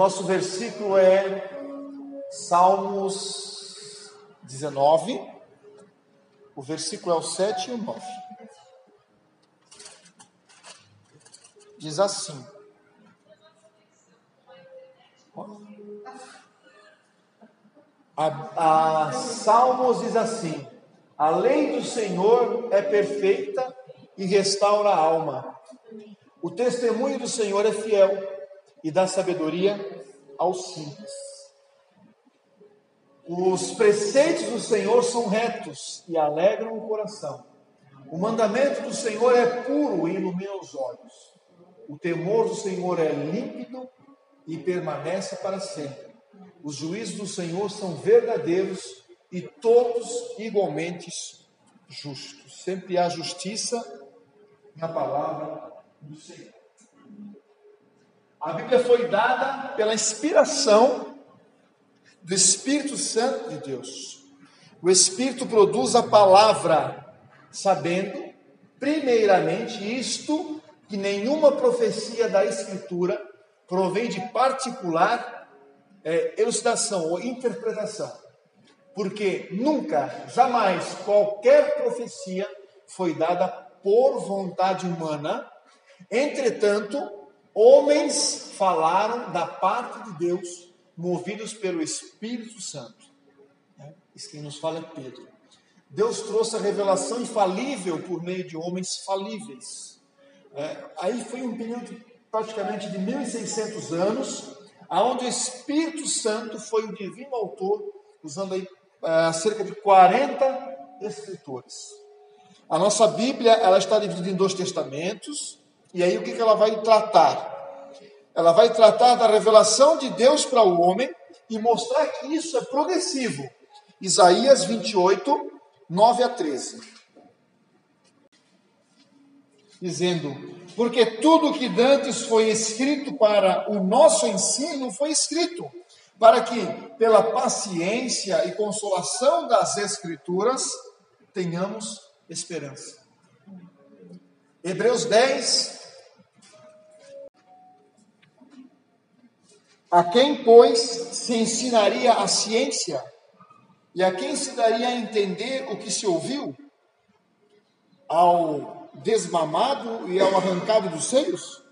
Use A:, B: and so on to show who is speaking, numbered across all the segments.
A: nosso versículo é Salmos 19, o versículo é o 7 e o 9. Diz assim: a, a Salmos diz assim: A lei do Senhor é perfeita e restaura a alma. O testemunho do Senhor é fiel e dá sabedoria aos simples. Os preceitos do Senhor são retos e alegram o coração. O mandamento do Senhor é puro e ilumina os olhos. O temor do Senhor é límpido e permanece para sempre. Os juízos do Senhor são verdadeiros e todos igualmente justos. Sempre há justiça na palavra do Senhor. A Bíblia foi dada pela inspiração do Espírito Santo de Deus. O Espírito produz a palavra, sabendo, primeiramente, isto, que nenhuma profecia da Escritura provém de particular é, elucidação ou interpretação. Porque nunca, jamais, qualquer profecia foi dada por vontade humana. Entretanto, Homens falaram da parte de Deus, movidos pelo Espírito Santo. Né? Isso quem nos fala é Pedro. Deus trouxe a revelação infalível por meio de homens falíveis. É, aí foi um período praticamente de 1600 anos, aonde o Espírito Santo foi o divino autor, usando aí é, cerca de 40 escritores. A nossa Bíblia ela está dividida em dois testamentos, e aí o que, ela vai tratar? Ela vai tratar da revelação de Deus para o homem e mostrar que isso é progressivo. Isaías 28, 9 a 13. Dizendo: Porque tudo que dantes foi escrito para o nosso ensino foi escrito, para que, pela paciência e consolação das Escrituras, tenhamos esperança. Hebreus 10, A quem, pois, se ensinaria a ciência? E a quem se daria a entender o que se ouviu? Ao desmamado e ao arrancado dos seios?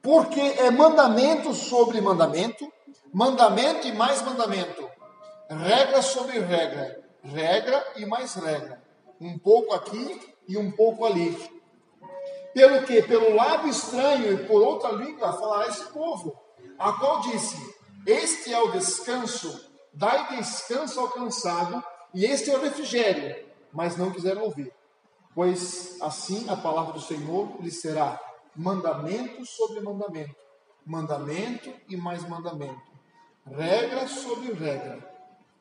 A: Porque é mandamento sobre mandamento, mandamento e mais mandamento, regra sobre regra, regra e mais regra, um pouco aqui e um pouco ali. Pelo que? Pelo lábio estranho e por outra língua falará esse povo a qual disse: Este é o descanso, dai descanso ao cansado, e este é o refrigério. Mas não quiseram ouvir. Pois assim a palavra do Senhor lhes será mandamento sobre mandamento, mandamento e mais mandamento, regra sobre regra,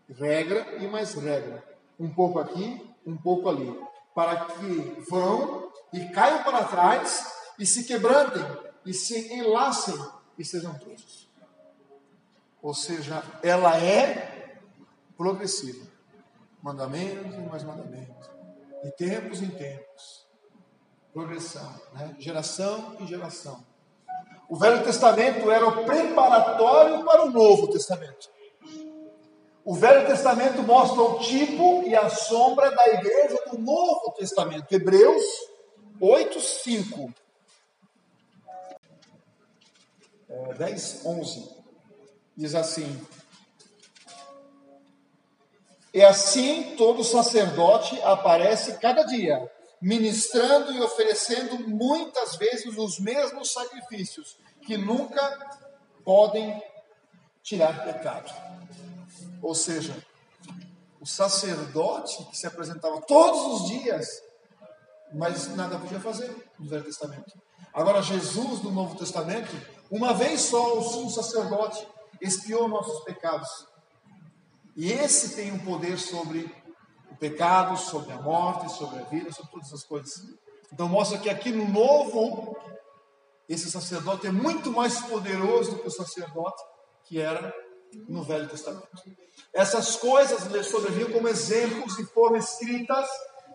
A: regra e mais regra, um pouco aqui, um pouco ali, para que vão e caiam para trás e se quebrantem e se enlacem e sejam todos. Ou seja, ela é progressiva. Mandamentos e mais mandamentos. De tempos em tempos. Progressão, né? geração em geração. O Velho Testamento era o preparatório para o Novo Testamento. O Velho Testamento mostra o tipo e a sombra da igreja do Novo Testamento. Hebreus 8, 5. 10, 11. Diz assim: E assim todo sacerdote aparece cada dia, ministrando e oferecendo muitas vezes os mesmos sacrifícios, que nunca podem tirar pecado. Ou seja, o sacerdote que se apresentava todos os dias, mas nada podia fazer no Velho Testamento. Agora, Jesus no Novo Testamento, uma vez só o sumo sacerdote expiou nossos pecados. E esse tem um poder sobre o pecado, sobre a morte, sobre a vida, sobre todas as coisas. Então mostra que aqui no novo, esse sacerdote é muito mais poderoso do que o sacerdote que era no Velho Testamento. Essas coisas sobreviam como exemplos e foram escritas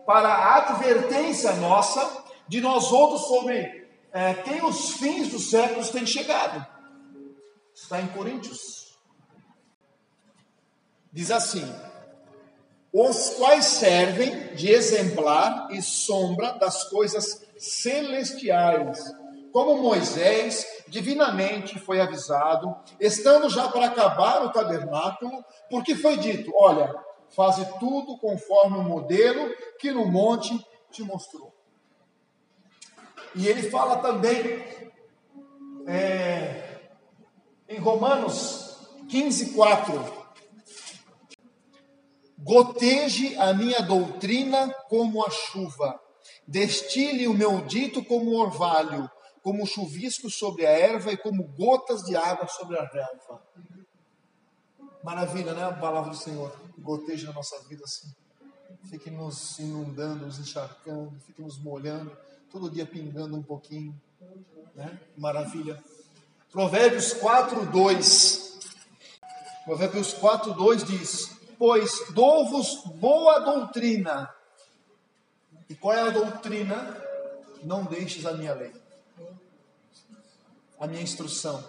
A: para a advertência nossa de nós outros sobre é, quem os fins dos séculos têm chegado. Está em Coríntios. Diz assim: os quais servem de exemplar e sombra das coisas celestiais, como Moisés divinamente foi avisado, estando já para acabar o tabernáculo, porque foi dito: Olha, faze tudo conforme o modelo que no monte te mostrou. E ele fala também é, em Romanos 15, 4. Goteje a minha doutrina como a chuva, destile o meu dito como orvalho, como chuvisco sobre a erva e como gotas de água sobre a relva. Maravilha, né? A palavra do Senhor goteja na nossa vida assim. Fique nos inundando, nos encharcando, fique nos molhando, todo dia pingando um pouquinho. Né? Maravilha. Provérbios 4, 2. Provérbios 4, 2 diz: Pois dou-vos boa doutrina. E qual é a doutrina? Não deixes a minha lei a minha instrução.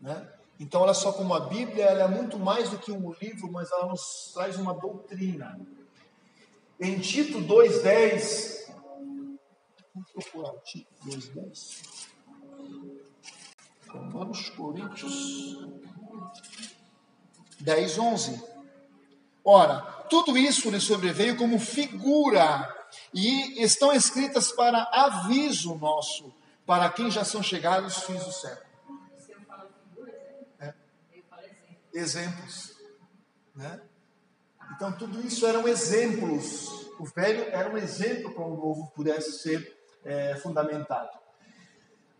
A: Né? Então, olha só como a Bíblia é muito mais do que um livro, mas ela nos traz uma doutrina. Em Tito 2,10, vamos procurar Tito 2,10. Romanos Coríntios 10, 11. Ora, tudo isso lhe sobreveio como figura, e estão escritas para aviso nosso, para quem já são chegados os fins do século. É. Exemplos. Né? Então, tudo isso eram exemplos. O velho era um exemplo para o novo pudesse ser é, fundamentado.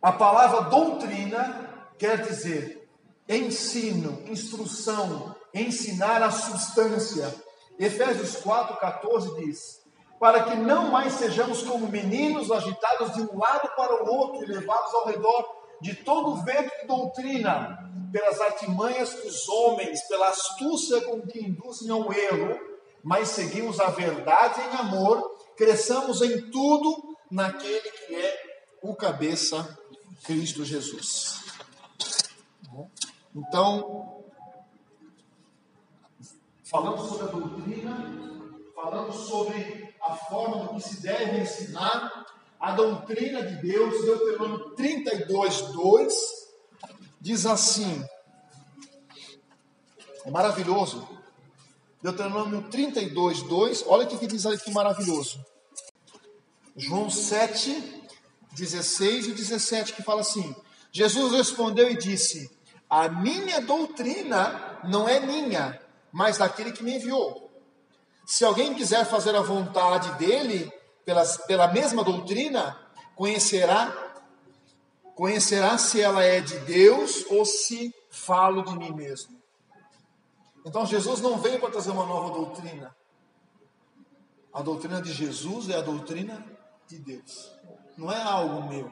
A: A palavra doutrina quer dizer ensino, instrução, ensinar a substância. Efésios 4,14 diz: para que não mais sejamos como meninos agitados de um lado para o outro e levados ao redor de todo o vento de doutrina, pelas artimanhas dos homens, pela astúcia com que induzem ao erro, mas seguimos a verdade em amor, cresçamos em tudo naquele que é o cabeça, Cristo Jesus. Então, falamos sobre a doutrina, falamos sobre a forma do que se deve ensinar, a doutrina de Deus, Deuteronômio 32, 2, diz assim, é maravilhoso, Deuteronômio 32, 2, olha o que diz ali que maravilhoso. João 7, 16 e 17, que fala assim: Jesus respondeu e disse: A minha doutrina não é minha, mas daquele que me enviou. Se alguém quiser fazer a vontade dele, pela, pela mesma doutrina, conhecerá, conhecerá se ela é de Deus ou se falo de mim mesmo. Então Jesus não veio para trazer uma nova doutrina. A doutrina de Jesus é a doutrina de Deus. Não é algo meu.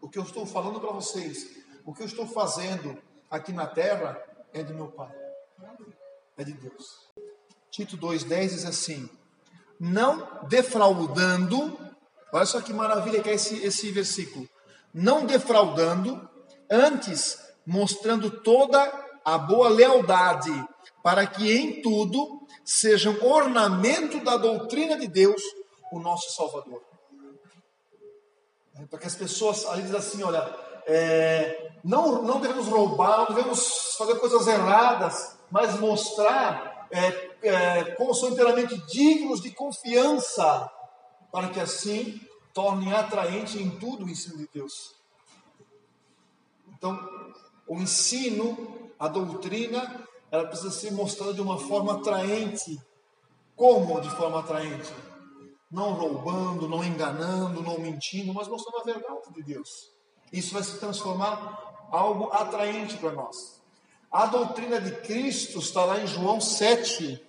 A: O que eu estou falando para vocês, o que eu estou fazendo aqui na terra é de meu Pai. É de Deus. Tito 2,10 diz assim: Não defraudando, olha só que maravilha que é esse, esse versículo. Não defraudando, antes mostrando toda a boa lealdade, para que em tudo sejam ornamento da doutrina de Deus, o nosso Salvador. É, para que as pessoas ali dizem assim: olha, é, não, não devemos roubar, não devemos fazer coisas erradas, mas mostrar é, é, como são inteiramente dignos de confiança, para que assim tornem atraente em tudo o ensino de Deus. Então, o ensino, a doutrina, ela precisa ser mostrada de uma forma atraente. Como de forma atraente? Não roubando, não enganando, não mentindo, mas mostrando a verdade de Deus. Isso vai se transformar algo atraente para nós. A doutrina de Cristo está lá em João 7,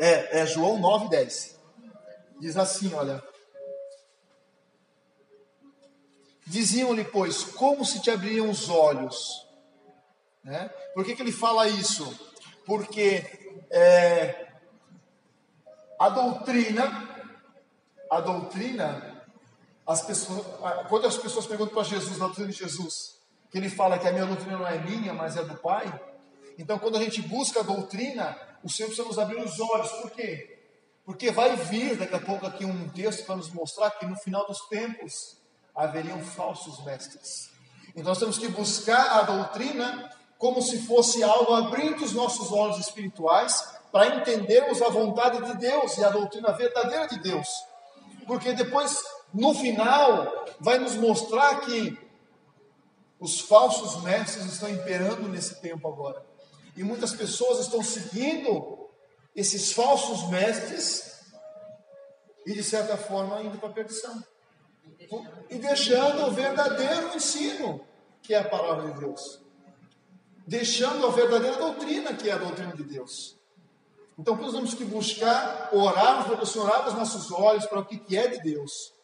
A: é, é João 9, 10. Diz assim: olha. Diziam-lhe, pois, como se te abririam os olhos? Né? Por que, que ele fala isso? Porque é, a doutrina, a doutrina, as pessoas, quando as pessoas perguntam para Jesus, a doutrina de Jesus, que ele fala que a minha doutrina não é minha, mas é do Pai. Então, quando a gente busca a doutrina, o Senhor precisa nos abrir os olhos. Por quê? Porque vai vir daqui a pouco aqui um texto para nos mostrar que no final dos tempos haveriam falsos mestres. Então nós temos que buscar a doutrina como se fosse algo abrindo os nossos olhos espirituais para entendermos a vontade de Deus e a doutrina verdadeira de Deus. Porque depois, no final, vai nos mostrar que os falsos mestres estão imperando nesse tempo agora. E muitas pessoas estão seguindo esses falsos mestres e, de certa forma, indo para a perdição. E deixando o verdadeiro ensino, que é a palavra de Deus. Deixando a verdadeira doutrina, que é a doutrina de Deus. Então, nós temos que buscar orar, abra os nossos olhos para o que é de Deus.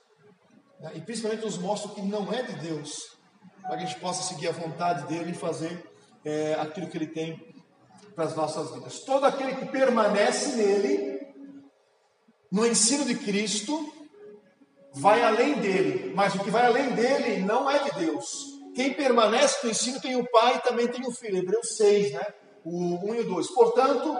A: Né? E principalmente nos mostra o que não é de Deus, para que a gente possa seguir a vontade dele e fazer é, aquilo que ele tem para as nossas vidas. Todo aquele que permanece nele, no ensino de Cristo, vai além dele, mas o que vai além dele não é de Deus. Quem permanece no ensino tem o Pai e também tem o Filho. Hebreus 6, né? O 1 e o 2. Portanto,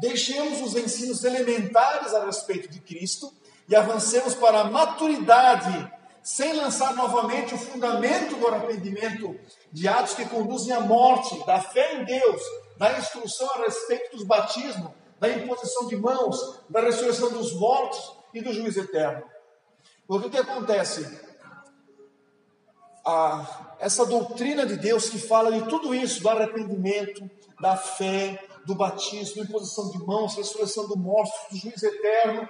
A: deixemos os ensinos elementares a respeito de Cristo e avancemos para a maturidade, sem lançar novamente o fundamento do arrependimento de atos que conduzem à morte, da fé em Deus, da instrução a respeito dos batismos, da imposição de mãos, da ressurreição dos mortos e do juízo eterno. Porque o que acontece? Essa doutrina de Deus que fala de tudo isso, do arrependimento, da fé, do batismo, imposição de mãos, ressurreição do morto, do juízo eterno.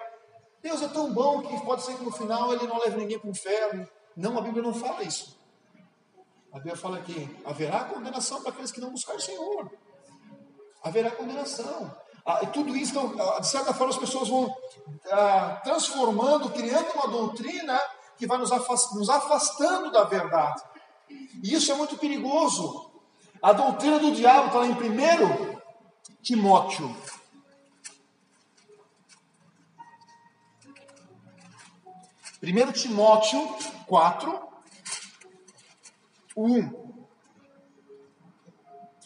A: Deus é tão bom que pode ser que no final ele não leve ninguém para o inferno. Não, a Bíblia não fala isso. A Bíblia fala que haverá condenação para aqueles que não buscarem o Senhor. Haverá condenação. Ah, e tudo isso, então, ah, de certa forma, as pessoas vão ah, transformando, criando uma doutrina que vai nos afastando da verdade. E isso é muito perigoso. A doutrina do diabo está lá em primeiro Timóteo. Primeiro Timóteo 4, 1.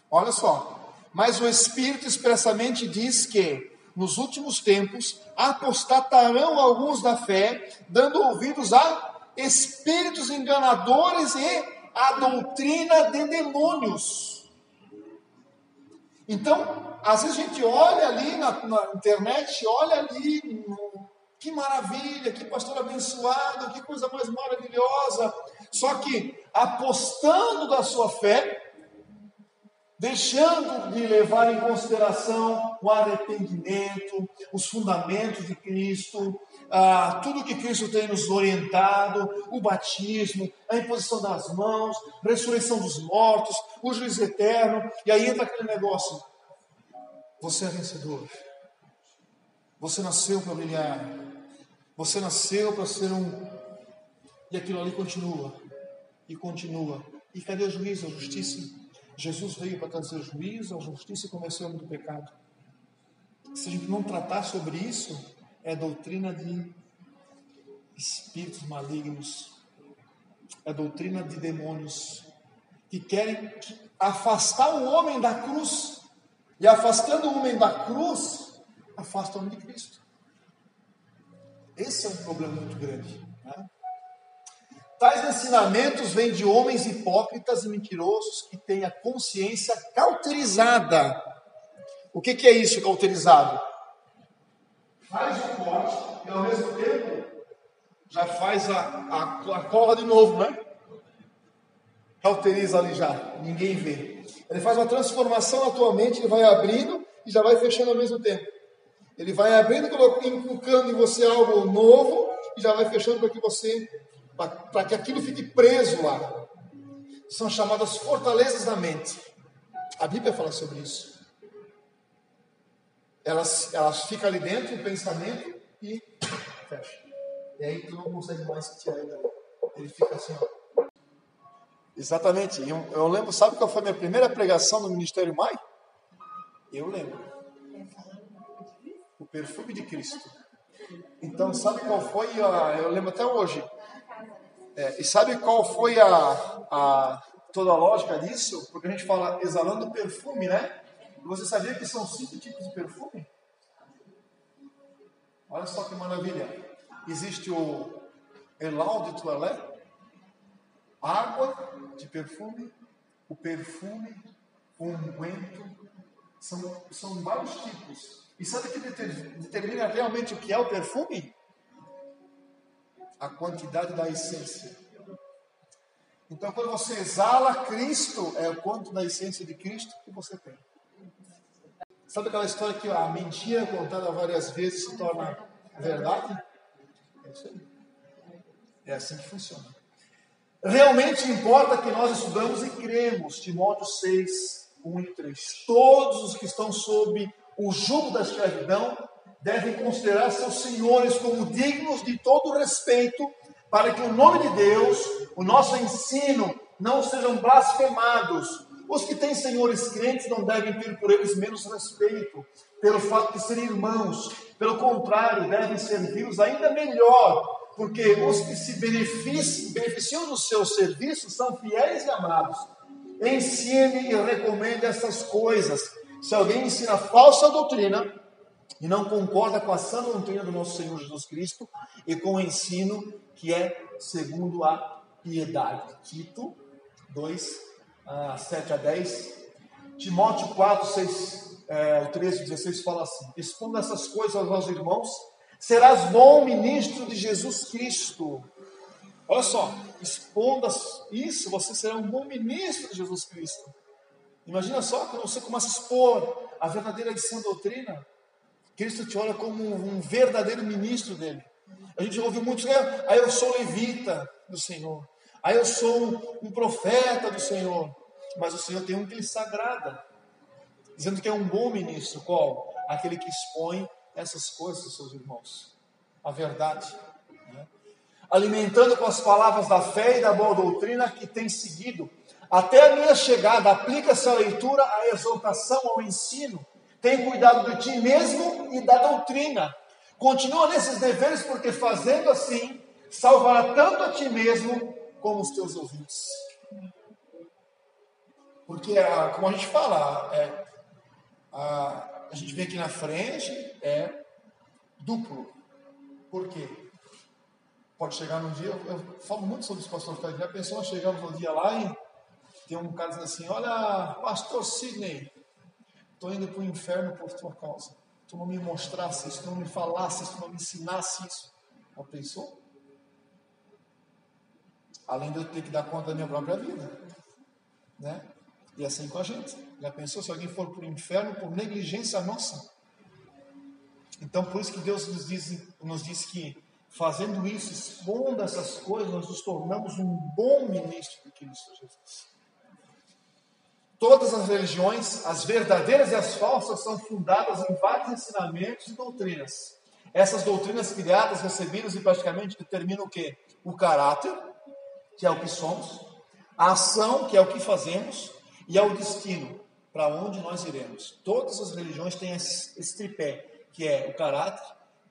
A: Olha só. Mas o Espírito expressamente diz que nos últimos tempos apostatarão alguns da fé, dando ouvidos a espíritos enganadores e a doutrina de demônios. Então, às vezes a gente olha ali na, na internet, olha ali, que maravilha, que pastor abençoado, que coisa mais maravilhosa. Só que apostando da sua fé, deixando de levar em consideração o arrependimento, os fundamentos de Cristo, ah, tudo que Cristo tem nos orientado, o batismo, a imposição das mãos, ressurreição dos mortos, o juízo eterno, e aí entra aquele negócio. Você é vencedor. Você nasceu para brilhar. Você nasceu para ser um. E aquilo ali continua. E continua. E cadê o juízo, a justiça? Jesus veio para trazer juízo, a justiça e começou do pecado. Se a gente não tratar sobre isso, é doutrina de espíritos malignos, é doutrina de demônios que querem afastar o homem da cruz e afastando o homem da cruz, afasta o homem de Cristo. Esse é um problema muito grande. Né? Tais ensinamentos vêm de homens hipócritas e mentirosos que têm a consciência cauterizada. O que, que é isso, cauterizado? Faz o corte e ao mesmo tempo já faz a, a, a cola de novo, né? Cauteriza ali já, ninguém vê. Ele faz uma transformação na tua mente, ele vai abrindo e já vai fechando ao mesmo tempo. Ele vai abrindo, inculcando em você algo novo e já vai fechando para que você, para que aquilo fique preso lá. São chamadas fortalezas da mente. A Bíblia fala sobre isso. Elas, elas ficam ali dentro, o pensamento, e fecha. E aí tu não consegue mais tirar ele. Ele fica assim, ó. Exatamente. Eu, eu, lembro, sabe qual foi a minha primeira pregação no Ministério Mai? Eu lembro. O perfume de Cristo. Então, sabe qual foi a. Eu lembro até hoje. É, e sabe qual foi a, a, toda a lógica disso, porque a gente fala exalando perfume, né? Você sabia que são cinco tipos de perfume? Olha só que maravilha. Existe o Elau de Toilette, água de perfume, o perfume, o unguento, são, são vários tipos. E sabe o que determina realmente o que é o perfume? A quantidade da essência. Então, quando você exala Cristo, é o quanto da essência de Cristo que você tem. Sabe aquela história que a mentira contada várias vezes se torna verdade? É isso aí. É assim que funciona. Realmente importa que nós estudamos e cremos. Timóteo 6, 1 e 3. Todos os que estão sob o jugo da escravidão devem considerar seus senhores como dignos de todo respeito, para que o nome de Deus, o nosso ensino, não sejam blasfemados. Os que têm senhores crentes não devem ter por eles menos respeito, pelo fato de serem irmãos. Pelo contrário, devem servi-los ainda melhor, porque os que se beneficiam, beneficiam do seu serviço são fiéis e amados. Ensine e recomende essas coisas. Se alguém ensina falsa doutrina e não concorda com a sã doutrina do nosso Senhor Jesus Cristo e com o ensino que é segundo a piedade. Tito 2, 7 a 10. Timóteo 4, 6, é, o 13 16 fala assim: Expondo essas coisas aos irmãos, serás bom ministro de Jesus Cristo Olha só, exponda isso, você será um bom ministro de Jesus Cristo. Imagina só quando você começa a expor a verdadeira e sã doutrina, Cristo te olha como um verdadeiro ministro dele. A gente ouve muitos, né? Aí eu sou levita do Senhor. Aí eu sou um profeta do Senhor. Mas o Senhor tem um que lhe sagrada, dizendo que é um bom ministro. Qual? Aquele que expõe essas coisas seus irmãos. A verdade alimentando com as palavras da fé e da boa doutrina que tem seguido. Até a minha chegada, aplica-se leitura, a exortação, ao ensino. Tem cuidado de ti mesmo e da doutrina. Continua nesses deveres, porque fazendo assim, salvará tanto a ti mesmo como os teus ouvintes. Porque, ah, como a gente fala, é, a, a gente vê aqui na frente, é duplo. Por quê? pode chegar num dia, eu, falo muito sobre isso, pastor Fred, já pensou chegamos um dia lá e tem um cara dizendo assim, olha, pastor Sidney, estou indo para o inferno por tua causa. Tu não me mostrasse isso, tu não me falasse isso, tu não me ensinasse isso. Já pensou? Além de eu ter que dar conta da minha própria vida. Né? E assim com a gente. Já pensou se alguém for para o inferno por negligência nossa? Então, por isso que Deus nos diz, nos diz que Fazendo isso, expondo essas coisas, nós nos tornamos um bom ministro de Cristo Jesus. Todas as religiões, as verdadeiras e as falsas, são fundadas em vários ensinamentos e doutrinas. Essas doutrinas criadas, recebidas e praticamente determinam o que? O caráter, que é o que somos, a ação, que é o que fazemos, e ao destino, para onde nós iremos. Todas as religiões têm esse, esse tripé, que é o caráter,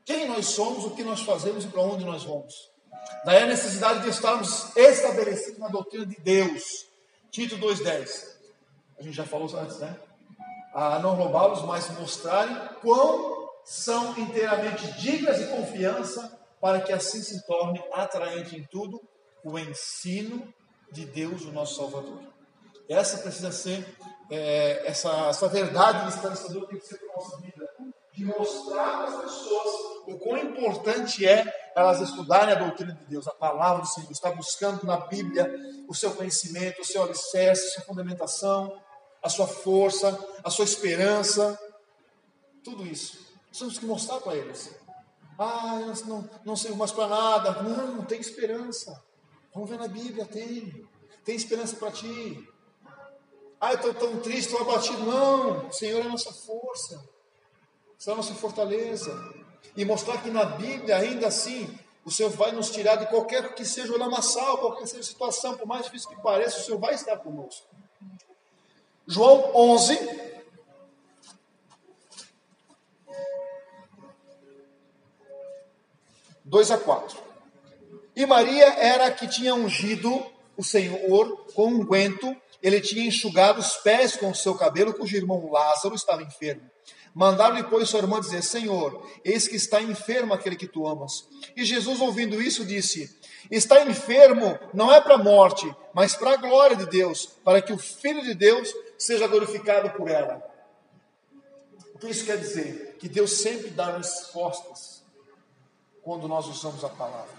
A: quem nós somos, o que nós fazemos e para onde nós vamos. Daí a necessidade de estarmos estabelecidos na doutrina de Deus. Tito 2,10. A gente já falou antes, né? A não roubá-los, mas mostrarem quão são inteiramente dignas de confiança, para que assim se torne atraente em tudo o ensino de Deus, o nosso Salvador. Essa precisa ser, é, essa, essa verdade instanciadora tem que ser para a nossa vida de mostrar para as pessoas o quão importante é elas estudarem a doutrina de Deus, a palavra do Senhor, estar buscando na Bíblia o seu conhecimento, o seu alicerce, a sua fundamentação, a sua força, a sua esperança, tudo isso. Nós temos que mostrar para eles. Ah, eu não, não sei mais para nada. Não, não tem esperança. Vamos ver na Bíblia, tem. Tem esperança para ti. Ah, eu estou tão triste, estou abatido. Não, o Senhor é a nossa força é a nossa fortaleza. E mostrar que na Bíblia, ainda assim, o Senhor vai nos tirar de qualquer que seja o lamaçal, qualquer que seja a situação, por mais difícil que pareça, o Senhor vai estar conosco. João 11. Dois a quatro. E Maria era a que tinha ungido o Senhor com um guento, ele tinha enxugado os pés com o seu cabelo, cujo irmão Lázaro estava enfermo. Mandaram-lhe, pois, sua irmã dizer: Senhor, eis que está enfermo aquele que tu amas. E Jesus, ouvindo isso, disse: Está enfermo não é para a morte, mas para a glória de Deus, para que o Filho de Deus seja glorificado por ela. O que isso quer dizer? Que Deus sempre dá respostas quando nós usamos a palavra.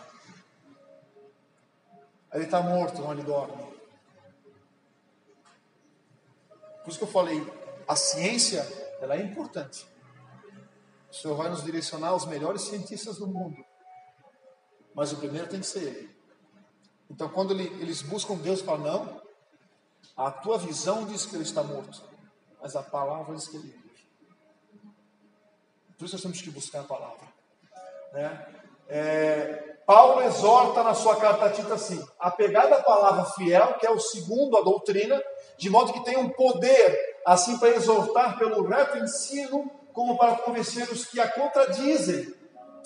A: Ele está morto, ele dorme. Por isso que eu falei, a ciência ela é importante. O Senhor vai nos direcionar aos melhores cientistas do mundo. Mas o primeiro tem que ser Ele. Então, quando ele, eles buscam Deus, falam: Não, a tua visão diz que ele está morto, mas a palavra diz que ele vive. Por isso nós temos que buscar a palavra. Né? É, Paulo exorta na sua carta a Tito assim: apegada à palavra fiel, que é o segundo a doutrina, de modo que tenha um poder assim para exortar pelo reto ensino, como para convencer os que a contradizem.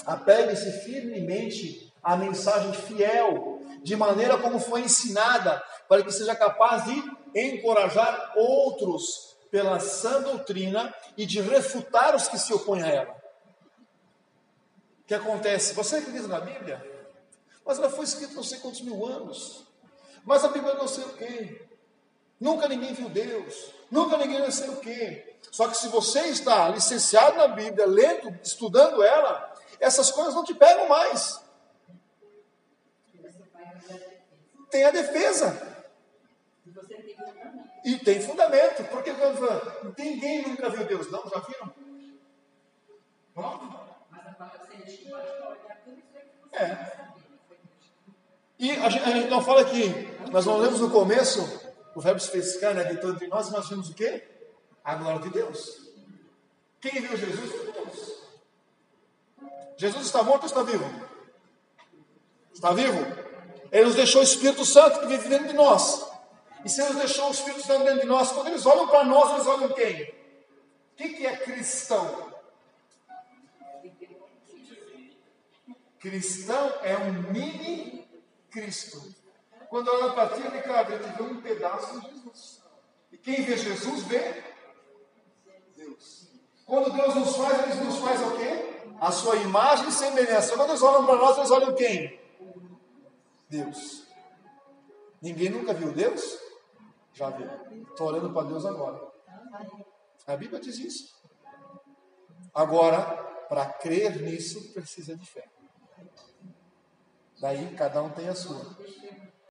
A: Apegue-se firmemente à mensagem fiel, de maneira como foi ensinada, para que seja capaz de encorajar outros pela sã doutrina e de refutar os que se opõem a ela. O que acontece? Você acredita na Bíblia? Mas ela foi escrita não sei quantos mil anos. Mas a Bíblia não sei o quê. Nunca ninguém viu Deus. Nunca ninguém não sei o quê. Só que se você está licenciado na Bíblia, lendo, estudando ela, essas coisas não te pegam mais. Tem a defesa. E tem fundamento. Porque ninguém nunca viu Deus, não? Já viram? É. E a gente, a gente não fala aqui, nós não lemos no começo o verbo se fez carne, habitou entre nós, nós vimos o quê? A glória de Deus. Quem viu Jesus Deus. Jesus está morto ou está vivo? Está vivo? Ele nos deixou o Espírito Santo que vive dentro de nós. E se ele nos deixou o Espírito Santo dentro de nós, quando eles olham para nós, eles olham quem? O que, que é cristão? Cristão é um mini Cristo. Quando olha para ti, Ricardo, ele vê um pedaço de Jesus. E quem vê Jesus vê Deus. Quando Deus nos faz, ele nos faz o quê? A sua imagem e semelhança. Quando eles olham para nós, eles olham quem? Deus. Ninguém nunca viu Deus? Já viu. Estou orando para Deus agora. A Bíblia diz isso. Agora, para crer nisso, precisa de fé. Daí cada um tem a sua.